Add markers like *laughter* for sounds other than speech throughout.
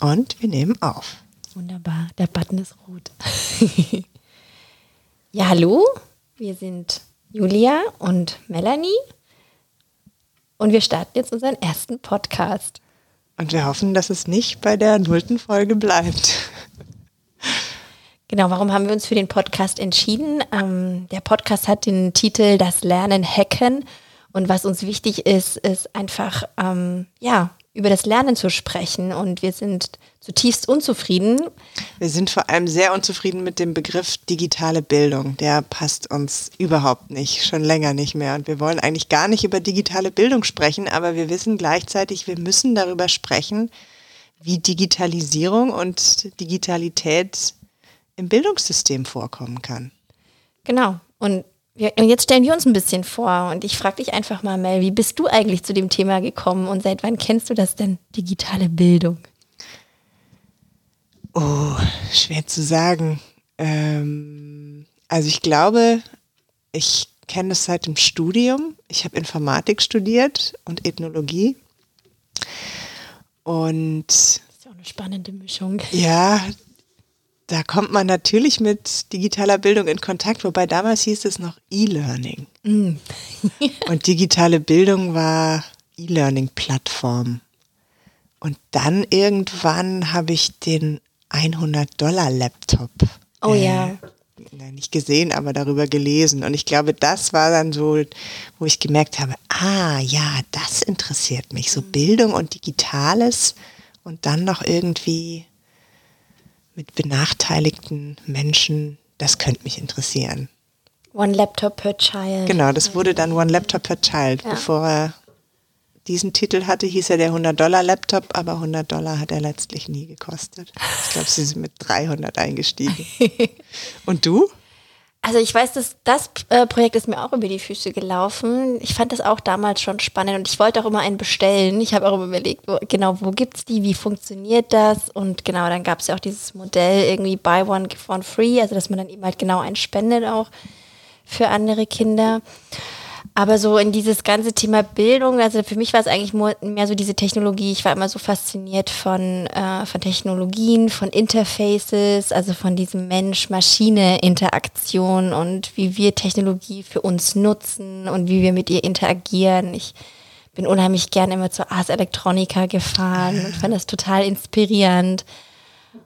Und wir nehmen auf. Wunderbar, der Button ist rot. *laughs* ja, hallo, wir sind Julia und Melanie und wir starten jetzt unseren ersten Podcast. Und wir hoffen, dass es nicht bei der nullten Folge bleibt. Genau, warum haben wir uns für den Podcast entschieden? Ähm, der Podcast hat den Titel Das Lernen Hacken. Und was uns wichtig ist, ist einfach, ähm, ja, über das Lernen zu sprechen. Und wir sind zutiefst unzufrieden. Wir sind vor allem sehr unzufrieden mit dem Begriff digitale Bildung. Der passt uns überhaupt nicht, schon länger nicht mehr. Und wir wollen eigentlich gar nicht über digitale Bildung sprechen, aber wir wissen gleichzeitig, wir müssen darüber sprechen, wie Digitalisierung und Digitalität im Bildungssystem vorkommen kann. Genau. Und ja, und jetzt stellen wir uns ein bisschen vor und ich frage dich einfach mal, Mel, wie bist du eigentlich zu dem Thema gekommen und seit wann kennst du das denn, digitale Bildung? Oh, schwer zu sagen. Ähm, also ich glaube, ich kenne es seit dem Studium. Ich habe Informatik studiert und Ethnologie. Und das ist ja auch eine spannende Mischung. Ja, da kommt man natürlich mit digitaler Bildung in Kontakt, wobei damals hieß es noch E-Learning. Mm. *laughs* und digitale Bildung war E-Learning-Plattform. Und dann irgendwann habe ich den 100-Dollar-Laptop. Oh äh, ja. Nicht gesehen, aber darüber gelesen. Und ich glaube, das war dann so, wo ich gemerkt habe, ah ja, das interessiert mich. So Bildung und Digitales und dann noch irgendwie mit benachteiligten Menschen, das könnte mich interessieren. One Laptop per Child. Genau, das wurde dann One Laptop per Child. Ja. Bevor er diesen Titel hatte, hieß er der 100-Dollar-Laptop, aber 100 Dollar hat er letztlich nie gekostet. Ich glaube, sie sind mit 300 eingestiegen. *laughs* Und du? Also ich weiß, dass das äh, Projekt ist mir auch über die Füße gelaufen. Ich fand das auch damals schon spannend und ich wollte auch immer einen bestellen. Ich habe auch immer überlegt, wo, genau, wo gibt es die, wie funktioniert das? Und genau, dann gab es ja auch dieses Modell irgendwie Buy One, Give One Free, also dass man dann eben halt genau einen spendet auch für andere Kinder. Aber so in dieses ganze Thema Bildung, also für mich war es eigentlich mehr so diese Technologie. Ich war immer so fasziniert von, äh, von Technologien, von Interfaces, also von diesem Mensch-Maschine-Interaktion und wie wir Technologie für uns nutzen und wie wir mit ihr interagieren. Ich bin unheimlich gern immer zur Ars Electronica gefahren und fand das total inspirierend.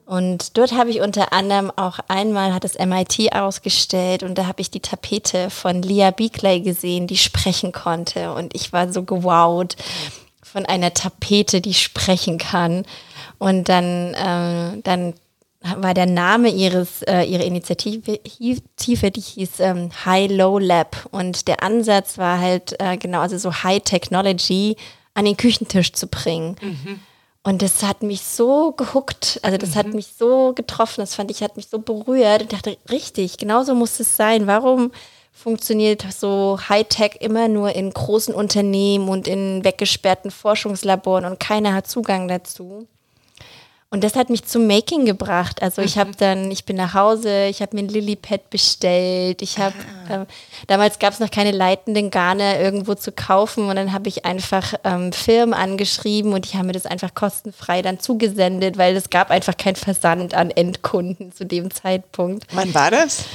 Und dort habe ich unter anderem auch einmal hat das MIT ausgestellt und da habe ich die Tapete von Leah Beakley gesehen, die sprechen konnte. Und ich war so gewowt von einer Tapete, die sprechen kann. Und dann, äh, dann war der Name ihres, äh, ihrer Initiative, die hieß ähm, High-Low Lab. Und der Ansatz war halt äh, genau, also so High Technology an den Küchentisch zu bringen. Mhm. Und das hat mich so gehuckt, also das mhm. hat mich so getroffen, das fand ich, hat mich so berührt und dachte, richtig, genauso muss es sein. Warum funktioniert so Hightech immer nur in großen Unternehmen und in weggesperrten Forschungslaboren und keiner hat Zugang dazu? Und das hat mich zum Making gebracht. Also ich habe mhm. dann, ich bin nach Hause, ich habe mir ein Lilypad bestellt. Ich habe, ah. äh, damals gab es noch keine leitenden Garne irgendwo zu kaufen und dann habe ich einfach ähm, Firmen angeschrieben und die haben mir das einfach kostenfrei dann zugesendet, weil es gab einfach keinen Versand an Endkunden zu dem Zeitpunkt. Wann war das?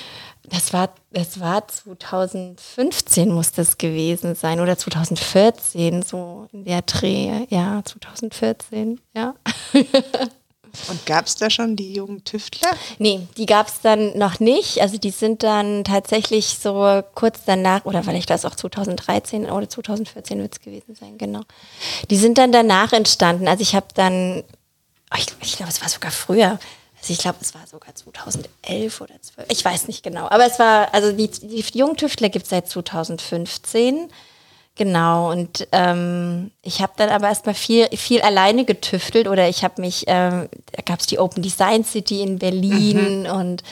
Das war, das war 2015 muss das gewesen sein oder 2014, so in der Dreh. Ja, 2014, ja. *laughs* Und gab es da schon die jungen Tüftler? Nee, die gab es dann noch nicht. Also die sind dann tatsächlich so kurz danach, oder vielleicht war es auch 2013 oder 2014 wird es gewesen sein, genau. Die sind dann danach entstanden. Also ich habe dann, oh, ich, ich glaube, es war sogar früher. Also ich glaube, es war sogar 2011 oder 12. Ich weiß nicht genau. Aber es war, also die, die jungen Tüftler gibt es seit 2015. Genau, und ähm, ich habe dann aber erstmal viel, viel alleine getüftelt oder ich habe mich, ähm, da gab es die Open Design City in Berlin mhm. und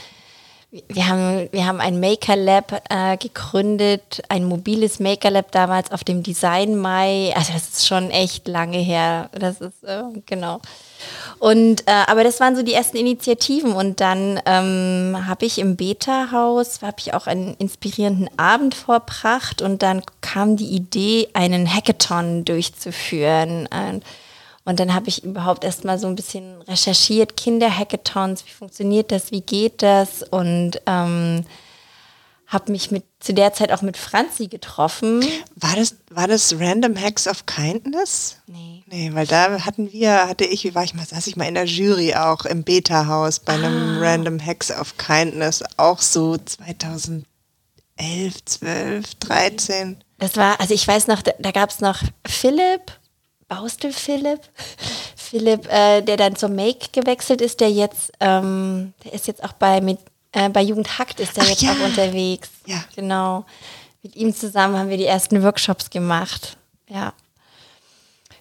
wir haben, wir haben ein Maker Lab äh, gegründet, ein mobiles Maker Lab damals auf dem Design Mai. Also das ist schon echt lange her. Das ist, äh, genau. Und äh, aber das waren so die ersten Initiativen und dann ähm, habe ich im Beta-Haus habe ich auch einen inspirierenden Abend verbracht und dann kam die Idee, einen Hackathon durchzuführen. Und Und dann habe ich überhaupt erst mal so ein bisschen recherchiert, Kinderhackathons, wie funktioniert das, wie geht das und ähm, habe mich mit zu der Zeit auch mit Franzi getroffen. War das, war das Random Hacks of Kindness? Nee. Nee, weil da hatten wir, hatte ich, wie war ich mal, saß ich mal in der Jury auch im Beta-Haus bei einem ah. Random Hacks of Kindness, auch so 2011, 12, 13. Das war, also ich weiß noch, da, da gab es noch Philipp, Baustel Philipp, Philipp, äh, der dann zum Make gewechselt ist, der jetzt, ähm, der ist jetzt auch bei mit äh, bei Jugend Hackt ist er Ach, jetzt ja. auch unterwegs. Ja. Genau. Mit ihm zusammen haben wir die ersten Workshops gemacht. Ja.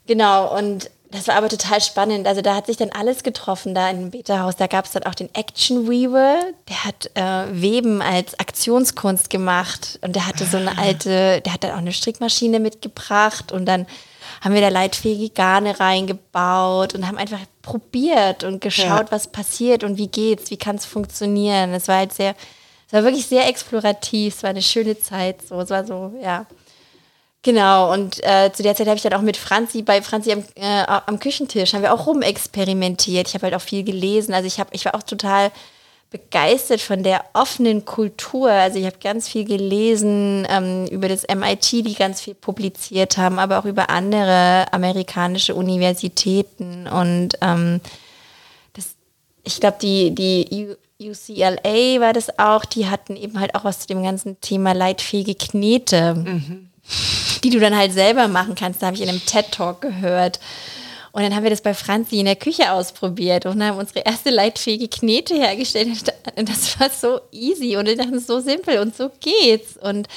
Genau, und das war aber total spannend. Also da hat sich dann alles getroffen da in dem Beta-Haus. Da gab es dann auch den Action Weaver, der hat äh, Weben als Aktionskunst gemacht und der hatte so eine ah. alte, der hat dann auch eine Strickmaschine mitgebracht und dann haben wir da leitfähige Garne reingebaut und haben einfach probiert und geschaut, ja. was passiert und wie geht's, wie kann es funktionieren. Es war halt sehr, es war wirklich sehr explorativ, es war eine schöne Zeit, so, es war so, ja. Genau, und äh, zu der Zeit habe ich dann auch mit Franzi, bei Franzi am, äh, am Küchentisch, haben wir auch rumexperimentiert. Ich habe halt auch viel gelesen. Also ich, hab, ich war auch total begeistert von der offenen Kultur. Also ich habe ganz viel gelesen ähm, über das MIT, die ganz viel publiziert haben, aber auch über andere amerikanische Universitäten. Und ähm, das, ich glaube, die, die UCLA war das auch, die hatten eben halt auch was zu dem ganzen Thema leitfähige Knete, mhm. Die du dann halt selber machen kannst. Da habe ich in einem TED-Talk gehört. Und dann haben wir das bei Franzi in der Küche ausprobiert und haben unsere erste leitfähige Knete hergestellt. Und das war so easy und wir dachten, so simpel und so geht's. Und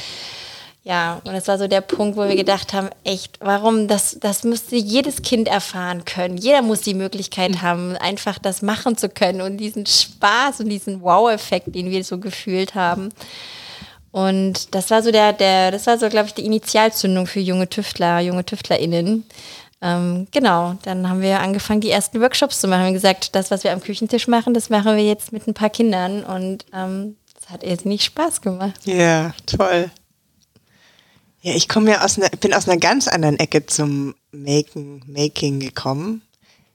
ja, und das war so der Punkt, wo wir gedacht haben, echt, warum, das, das müsste jedes Kind erfahren können. Jeder muss die Möglichkeit haben, einfach das machen zu können und diesen Spaß und diesen Wow-Effekt, den wir so gefühlt haben. Und das war so der, der, das war so, glaube ich, die Initialzündung für junge Tüftler, junge TüftlerInnen. Ähm, genau, dann haben wir angefangen, die ersten Workshops zu machen. Wir haben gesagt, das, was wir am Küchentisch machen, das machen wir jetzt mit ein paar Kindern und ähm, das hat irrsinnig Spaß gemacht. Ja, toll. Ja, ich komme ja aus einer, bin aus einer ganz anderen Ecke zum Making, Making gekommen.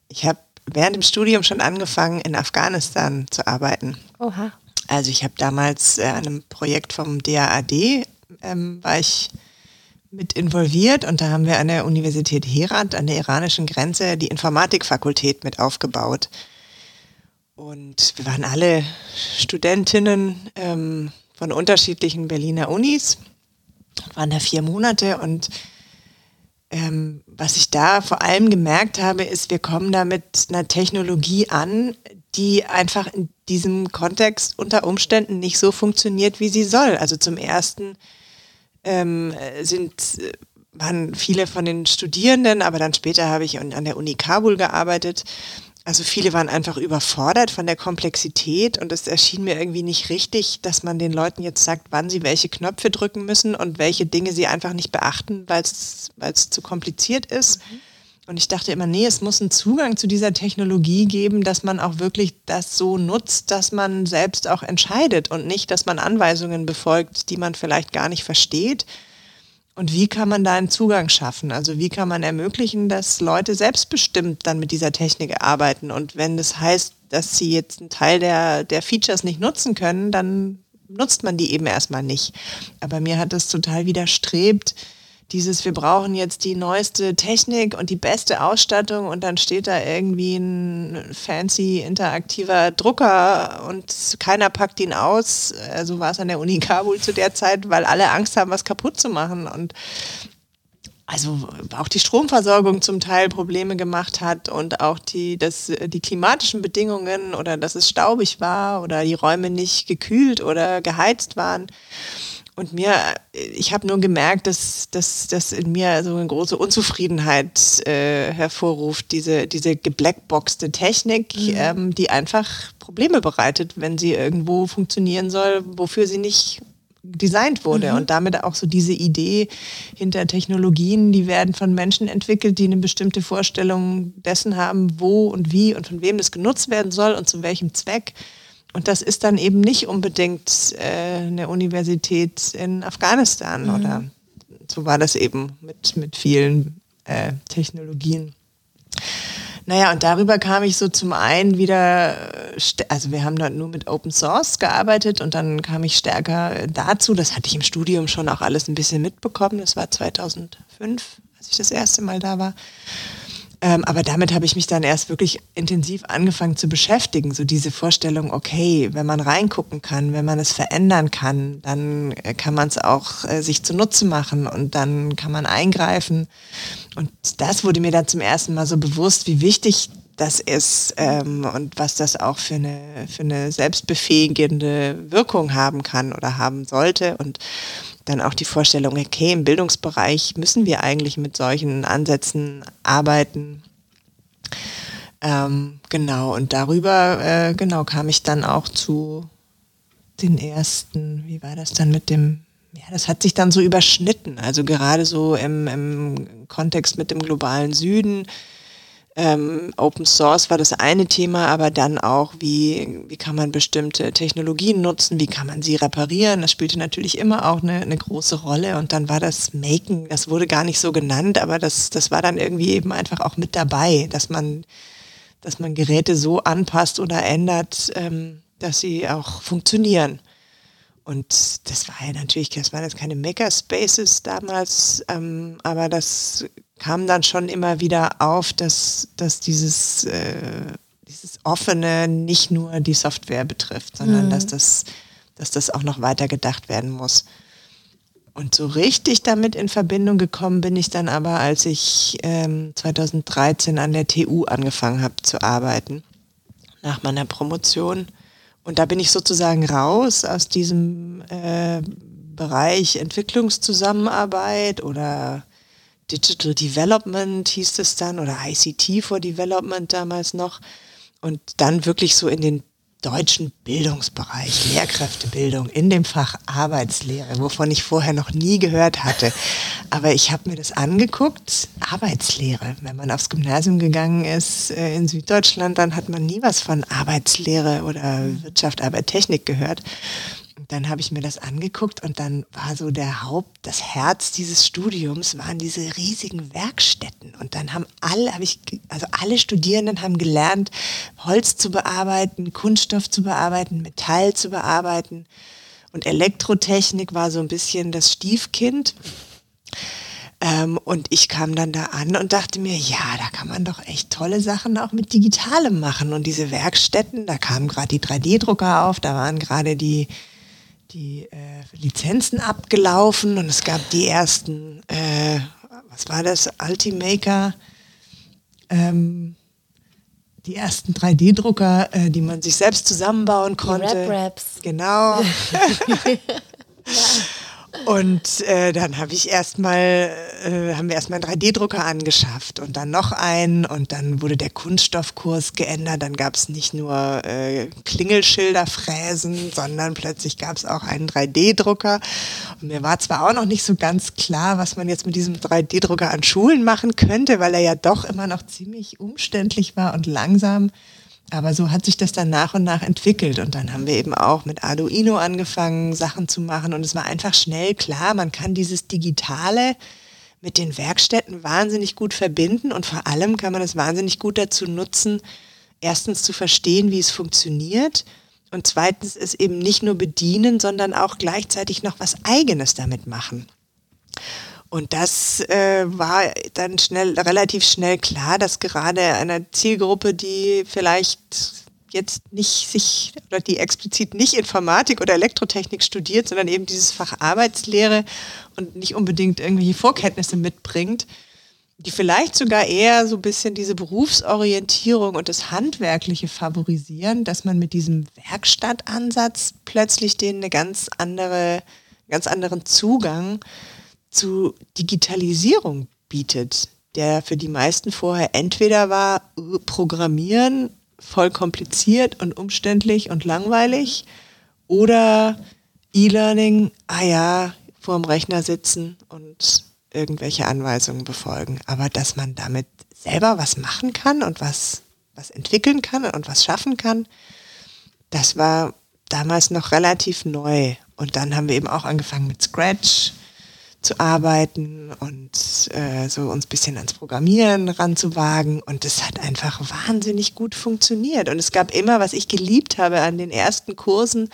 Ich habe während dem Studium schon angefangen, in Afghanistan zu arbeiten. Oha. Also ich habe damals äh, an einem Projekt vom DAAD, ähm, war ich mit involviert und da haben wir an der Universität Herat an der iranischen Grenze die Informatikfakultät mit aufgebaut. Und wir waren alle Studentinnen ähm, von unterschiedlichen Berliner Unis, waren da vier Monate und ähm, was ich da vor allem gemerkt habe, ist, wir kommen da mit einer Technologie an, die einfach in diesem Kontext unter Umständen nicht so funktioniert, wie sie soll. Also zum ersten ähm, sind äh, waren viele von den Studierenden, aber dann später habe ich an der Uni Kabul gearbeitet. Also viele waren einfach überfordert von der Komplexität und es erschien mir irgendwie nicht richtig, dass man den Leuten jetzt sagt, wann sie welche Knöpfe drücken müssen und welche Dinge sie einfach nicht beachten, weil es zu kompliziert ist. Mhm. Und ich dachte immer, nee, es muss einen Zugang zu dieser Technologie geben, dass man auch wirklich das so nutzt, dass man selbst auch entscheidet und nicht, dass man Anweisungen befolgt, die man vielleicht gar nicht versteht. Und wie kann man da einen Zugang schaffen? Also wie kann man ermöglichen, dass Leute selbstbestimmt dann mit dieser Technik arbeiten? Und wenn das heißt, dass sie jetzt einen Teil der, der Features nicht nutzen können, dann nutzt man die eben erstmal nicht. Aber mir hat das total widerstrebt, dieses, wir brauchen jetzt die neueste Technik und die beste Ausstattung und dann steht da irgendwie ein fancy interaktiver Drucker und keiner packt ihn aus. So also war es an der Uni Kabul zu der Zeit, weil alle Angst haben, was kaputt zu machen und also auch die Stromversorgung zum Teil Probleme gemacht hat und auch die, das, die klimatischen Bedingungen oder dass es staubig war oder die Räume nicht gekühlt oder geheizt waren. Und mir, ich habe nur gemerkt, dass das in mir so eine große Unzufriedenheit äh, hervorruft, diese, diese geblackboxte Technik, mhm. ähm, die einfach Probleme bereitet, wenn sie irgendwo funktionieren soll, wofür sie nicht designt wurde. Mhm. Und damit auch so diese Idee hinter Technologien, die werden von Menschen entwickelt, die eine bestimmte Vorstellung dessen haben, wo und wie und von wem das genutzt werden soll und zu welchem Zweck. Und das ist dann eben nicht unbedingt äh, eine Universität in Afghanistan mhm. oder so war das eben mit, mit vielen äh, Technologien. Naja, und darüber kam ich so zum einen wieder, also wir haben dort nur mit Open Source gearbeitet und dann kam ich stärker dazu, das hatte ich im Studium schon auch alles ein bisschen mitbekommen, das war 2005, als ich das erste Mal da war. Ähm, aber damit habe ich mich dann erst wirklich intensiv angefangen zu beschäftigen. So diese Vorstellung, okay, wenn man reingucken kann, wenn man es verändern kann, dann äh, kann man es auch äh, sich zunutze machen und dann kann man eingreifen. Und das wurde mir dann zum ersten Mal so bewusst, wie wichtig das ist ähm, und was das auch für eine, für eine selbstbefähigende Wirkung haben kann oder haben sollte. Und dann auch die Vorstellung, okay, im Bildungsbereich müssen wir eigentlich mit solchen Ansätzen arbeiten. Ähm, genau, und darüber, äh, genau, kam ich dann auch zu den ersten, wie war das dann mit dem, ja, das hat sich dann so überschnitten, also gerade so im, im Kontext mit dem globalen Süden, ähm, Open Source war das eine Thema, aber dann auch, wie, wie kann man bestimmte Technologien nutzen, wie kann man sie reparieren. Das spielte natürlich immer auch eine, eine große Rolle. Und dann war das Maken, das wurde gar nicht so genannt, aber das, das war dann irgendwie eben einfach auch mit dabei, dass man, dass man Geräte so anpasst oder ändert, ähm, dass sie auch funktionieren. Und das war ja natürlich, das waren jetzt keine Makerspaces damals, ähm, aber das kam dann schon immer wieder auf, dass, dass dieses, äh, dieses Offene nicht nur die Software betrifft, sondern mhm. dass, das, dass das auch noch weiter gedacht werden muss. Und so richtig damit in Verbindung gekommen bin ich dann aber, als ich ähm, 2013 an der TU angefangen habe zu arbeiten, nach meiner Promotion. Und da bin ich sozusagen raus aus diesem äh, Bereich Entwicklungszusammenarbeit oder Digital Development hieß es dann oder ICT for Development damals noch. Und dann wirklich so in den deutschen Bildungsbereich, Lehrkräftebildung in dem Fach Arbeitslehre, wovon ich vorher noch nie gehört hatte. Aber ich habe mir das angeguckt, Arbeitslehre. Wenn man aufs Gymnasium gegangen ist äh, in Süddeutschland, dann hat man nie was von Arbeitslehre oder Wirtschaft, Arbeit, Technik gehört dann habe ich mir das angeguckt und dann war so der Haupt, das Herz dieses Studiums waren diese riesigen Werkstätten. Und dann haben alle, habe ich, also alle Studierenden haben gelernt, Holz zu bearbeiten, Kunststoff zu bearbeiten, Metall zu bearbeiten. Und Elektrotechnik war so ein bisschen das Stiefkind. Ähm, und ich kam dann da an und dachte mir, ja, da kann man doch echt tolle Sachen auch mit Digitalem machen. Und diese Werkstätten, da kamen gerade die 3D-Drucker auf, da waren gerade die, die äh, Lizenzen abgelaufen und es gab die ersten, äh, was war das, Ultimaker, ähm, die ersten 3D-Drucker, äh, die man sich selbst zusammenbauen konnte. Die Rap-Raps. Genau. *laughs* *laughs* ja. Und äh, dann habe ich erstmal, äh, haben wir erstmal einen 3D-Drucker angeschafft und dann noch einen und dann wurde der Kunststoffkurs geändert. Dann gab es nicht nur äh, Klingelschilder fräsen, sondern plötzlich gab es auch einen 3D-Drucker. Und mir war zwar auch noch nicht so ganz klar, was man jetzt mit diesem 3D-Drucker an Schulen machen könnte, weil er ja doch immer noch ziemlich umständlich war und langsam. Aber so hat sich das dann nach und nach entwickelt. Und dann haben wir eben auch mit Arduino angefangen, Sachen zu machen. Und es war einfach schnell klar, man kann dieses Digitale mit den Werkstätten wahnsinnig gut verbinden. Und vor allem kann man es wahnsinnig gut dazu nutzen, erstens zu verstehen, wie es funktioniert. Und zweitens es eben nicht nur bedienen, sondern auch gleichzeitig noch was Eigenes damit machen. Und das äh, war dann schnell, relativ schnell klar, dass gerade einer Zielgruppe, die vielleicht jetzt nicht sich oder die explizit nicht Informatik oder Elektrotechnik studiert, sondern eben dieses Fach Arbeitslehre und nicht unbedingt irgendwelche Vorkenntnisse mitbringt, die vielleicht sogar eher so ein bisschen diese Berufsorientierung und das Handwerkliche favorisieren, dass man mit diesem Werkstattansatz plötzlich denen eine ganz andere, ganz anderen Zugang zu Digitalisierung bietet, der für die meisten vorher entweder war Programmieren voll kompliziert und umständlich und langweilig oder E-Learning, ah ja, vorm Rechner sitzen und irgendwelche Anweisungen befolgen. Aber dass man damit selber was machen kann und was, was entwickeln kann und was schaffen kann, das war damals noch relativ neu. Und dann haben wir eben auch angefangen mit Scratch zu arbeiten und äh, so uns bisschen ans Programmieren ranzuwagen. Und es hat einfach wahnsinnig gut funktioniert. Und es gab immer, was ich geliebt habe an den ersten Kursen,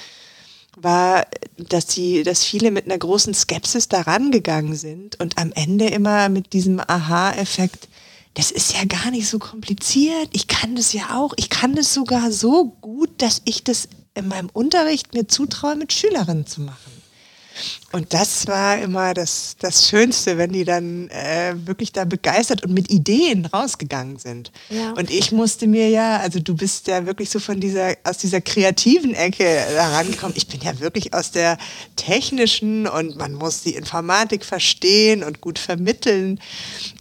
war, dass sie, dass viele mit einer großen Skepsis daran gegangen sind und am Ende immer mit diesem Aha-Effekt, das ist ja gar nicht so kompliziert. Ich kann das ja auch. Ich kann das sogar so gut, dass ich das in meinem Unterricht mir zutraue, mit Schülerinnen zu machen. Und das war immer das, das Schönste, wenn die dann äh, wirklich da begeistert und mit Ideen rausgegangen sind. Ja. Und ich musste mir ja, also du bist ja wirklich so von dieser, aus dieser kreativen Ecke herangekommen. Ich bin ja wirklich aus der technischen und man muss die Informatik verstehen und gut vermitteln.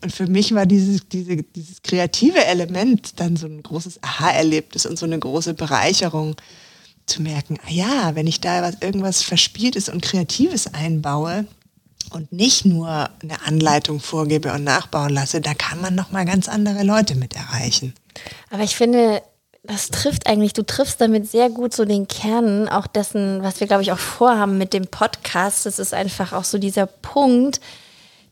Und für mich war dieses, diese, dieses kreative Element dann so ein großes Aha-Erlebnis und so eine große Bereicherung zu merken, ah ja, wenn ich da was, irgendwas Verspieltes und Kreatives einbaue und nicht nur eine Anleitung vorgebe und nachbauen lasse, da kann man noch mal ganz andere Leute mit erreichen. Aber ich finde, das trifft eigentlich, du triffst damit sehr gut so den Kern auch dessen, was wir, glaube ich, auch vorhaben mit dem Podcast. Das ist einfach auch so dieser Punkt,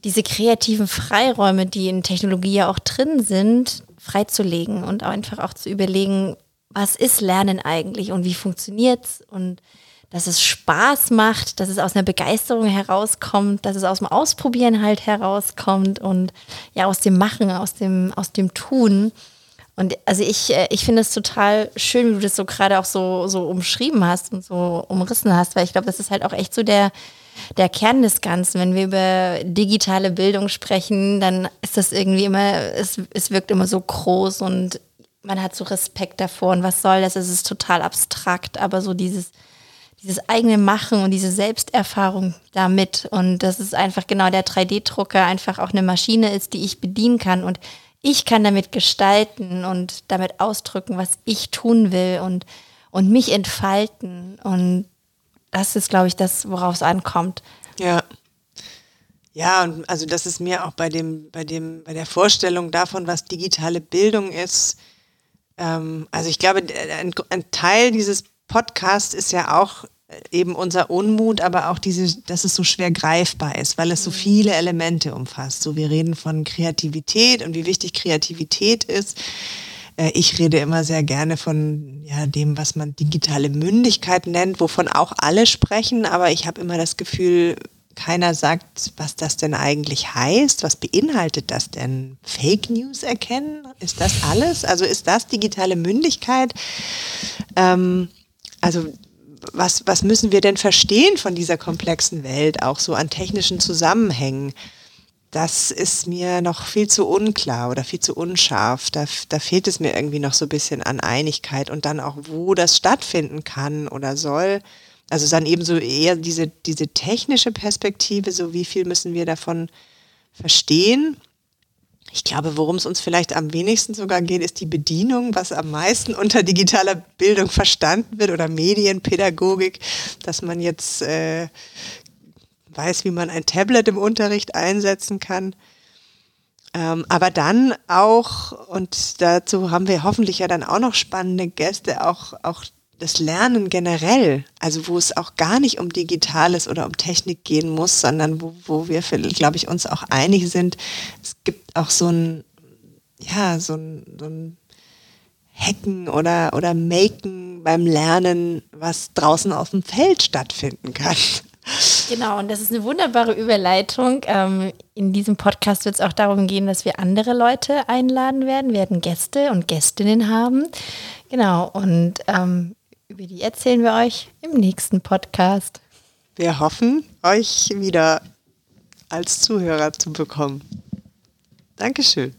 diese kreativen Freiräume, die in Technologie ja auch drin sind, freizulegen und einfach auch zu überlegen, was ist Lernen eigentlich und wie funktioniert es und dass es Spaß macht, dass es aus einer Begeisterung herauskommt, dass es aus dem Ausprobieren halt herauskommt und ja aus dem Machen, aus dem, aus dem Tun. Und also ich, äh, ich finde es total schön, wie du das so gerade auch so, so umschrieben hast und so umrissen hast, weil ich glaube, das ist halt auch echt so der, der Kern des Ganzen. Wenn wir über digitale Bildung sprechen, dann ist das irgendwie immer, es, es wirkt immer so groß und man hat so Respekt davor und was soll das? Es ist total abstrakt, aber so dieses, dieses eigene Machen und diese Selbsterfahrung damit und das ist einfach genau der 3D-Drucker einfach auch eine Maschine ist, die ich bedienen kann und ich kann damit gestalten und damit ausdrücken, was ich tun will und, und mich entfalten und das ist, glaube ich, das, worauf es ankommt. Ja. Ja, und also das ist mir auch bei dem, bei dem, bei der Vorstellung davon, was digitale Bildung ist, ähm, also ich glaube, ein, ein, Teil dieses Podcasts ist ja auch eben unser Unmut, aber auch diese, dass es so schwer greifbar ist, weil es so mhm. viele Elemente umfasst. So, wir reden von Kreativität und wie wichtig Kreativität ist. Äh, ich rede immer sehr gerne von ja, dem, was man digitale Mündigkeit nennt, wovon auch alle sprechen, aber ich habe immer das Gefühl, keiner sagt, was das denn eigentlich heißt. Was beinhaltet das denn? Fake News erkennen? Ist das alles? Also ist das digitale Mündigkeit? Ähm, also was, was müssen wir denn verstehen von dieser komplexen Welt, auch so an technischen Zusammenhängen? Das ist mir noch viel zu unklar oder viel zu unscharf. Da, da fehlt es mir irgendwie noch so ein bisschen an Einigkeit und dann auch, wo das stattfinden kann oder soll. Also dann eben so eher diese, diese technische Perspektive, so wie viel müssen wir davon verstehen. Ich glaube, worum es uns vielleicht am wenigsten sogar geht, ist die Bedienung, was am meisten unter digitaler Bildung verstanden wird oder Medienpädagogik, dass man jetzt äh, weiß, wie man ein Tablet im Unterricht einsetzen kann. Ähm, aber dann auch, und dazu haben wir hoffentlich ja dann auch noch spannende Gäste, auch, auch das Lernen generell, also wo es auch gar nicht um Digitales oder um Technik gehen muss, sondern wo, wo wir, glaube ich, uns auch einig sind, es gibt auch so ein, ja, so ein, so ein Hacken oder, oder Maken beim Lernen, was draußen auf dem Feld stattfinden kann. Genau, und das ist eine wunderbare Überleitung. Ähm, in diesem Podcast wird es auch darum gehen, dass wir andere Leute einladen werden, werden Gäste und Gästinnen haben. Genau, und ähm, über die erzählen wir euch im nächsten Podcast. Wir hoffen, euch wieder als Zuhörer zu bekommen. Dankeschön.